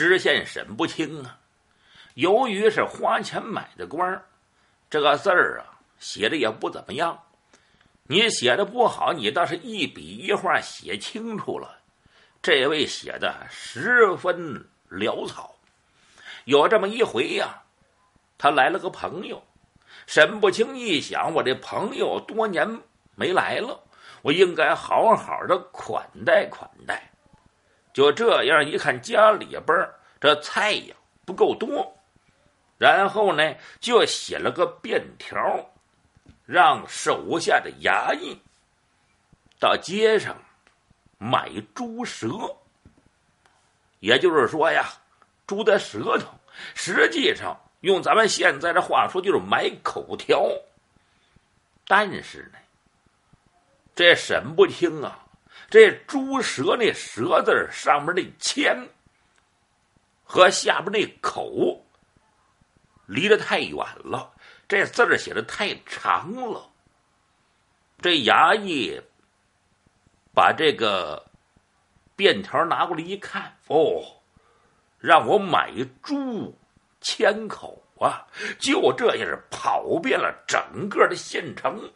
知县审不清啊。由于是花钱买的官这个字儿啊写的也不怎么样。你写的不好，你倒是一笔一画写清楚了。这位写的十分潦草。有这么一回呀，他来了个朋友，沈不清一想，我这朋友多年没来了，我应该好好的款待款待。就这样一看，家里边这菜呀不够多，然后呢就写了个便条，让手下的衙役到街上买猪舌，也就是说呀。猪的舌头，实际上用咱们现在的话说，就是买口条。但是呢，这沈不清啊，这猪舌那舌字上面那签和下边那口离得太远了，这字儿写的太长了。这衙役把这个便条拿过来一看，哦。让我买猪千口啊！就这样跑遍了整个的县城，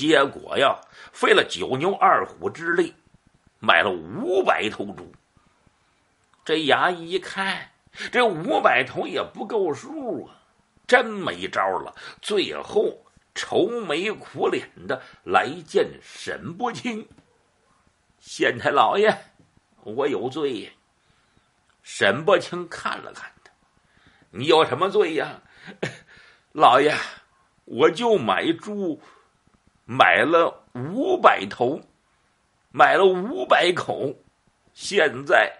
结果呀，费了九牛二虎之力，买了五百头猪。这衙役一看，这五百头也不够数啊，真没招了。最后愁眉苦脸的来见沈不清，县太老爷，我有罪。沈不清看了看他，你有什么罪呀，老爷？我就买猪，买了五百头，买了五百口，现在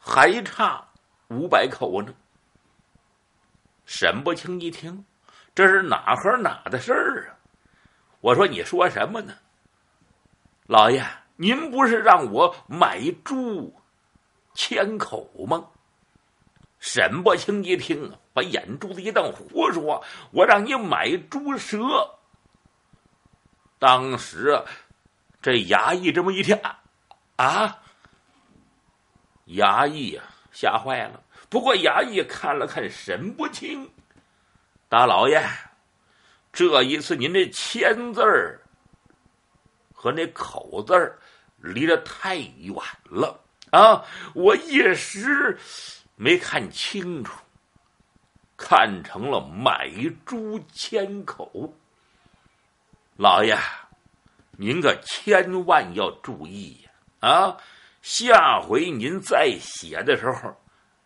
还差五百口呢。沈不清一听，这是哪和哪的事儿啊？我说你说什么呢？老爷，您不是让我买猪？千口吗？沈不清一听啊，把眼珠子一瞪：“胡说！我让你买猪舌。”当时这衙役这么一听啊，衙役呀吓坏了。不过衙役看了看神不清，大老爷，这一次您这签字儿和那口字儿离得太远了。啊！我一时没看清楚，看成了买猪千口。老爷，您可千万要注意呀！啊，下回您再写的时候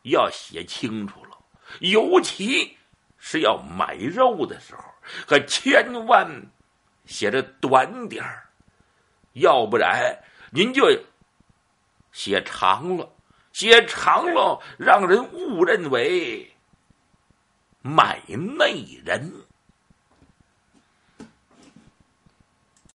要写清楚了，尤其是要买肉的时候，可千万写的短点儿，要不然您就。写长了，写长了，让人误认为买内人。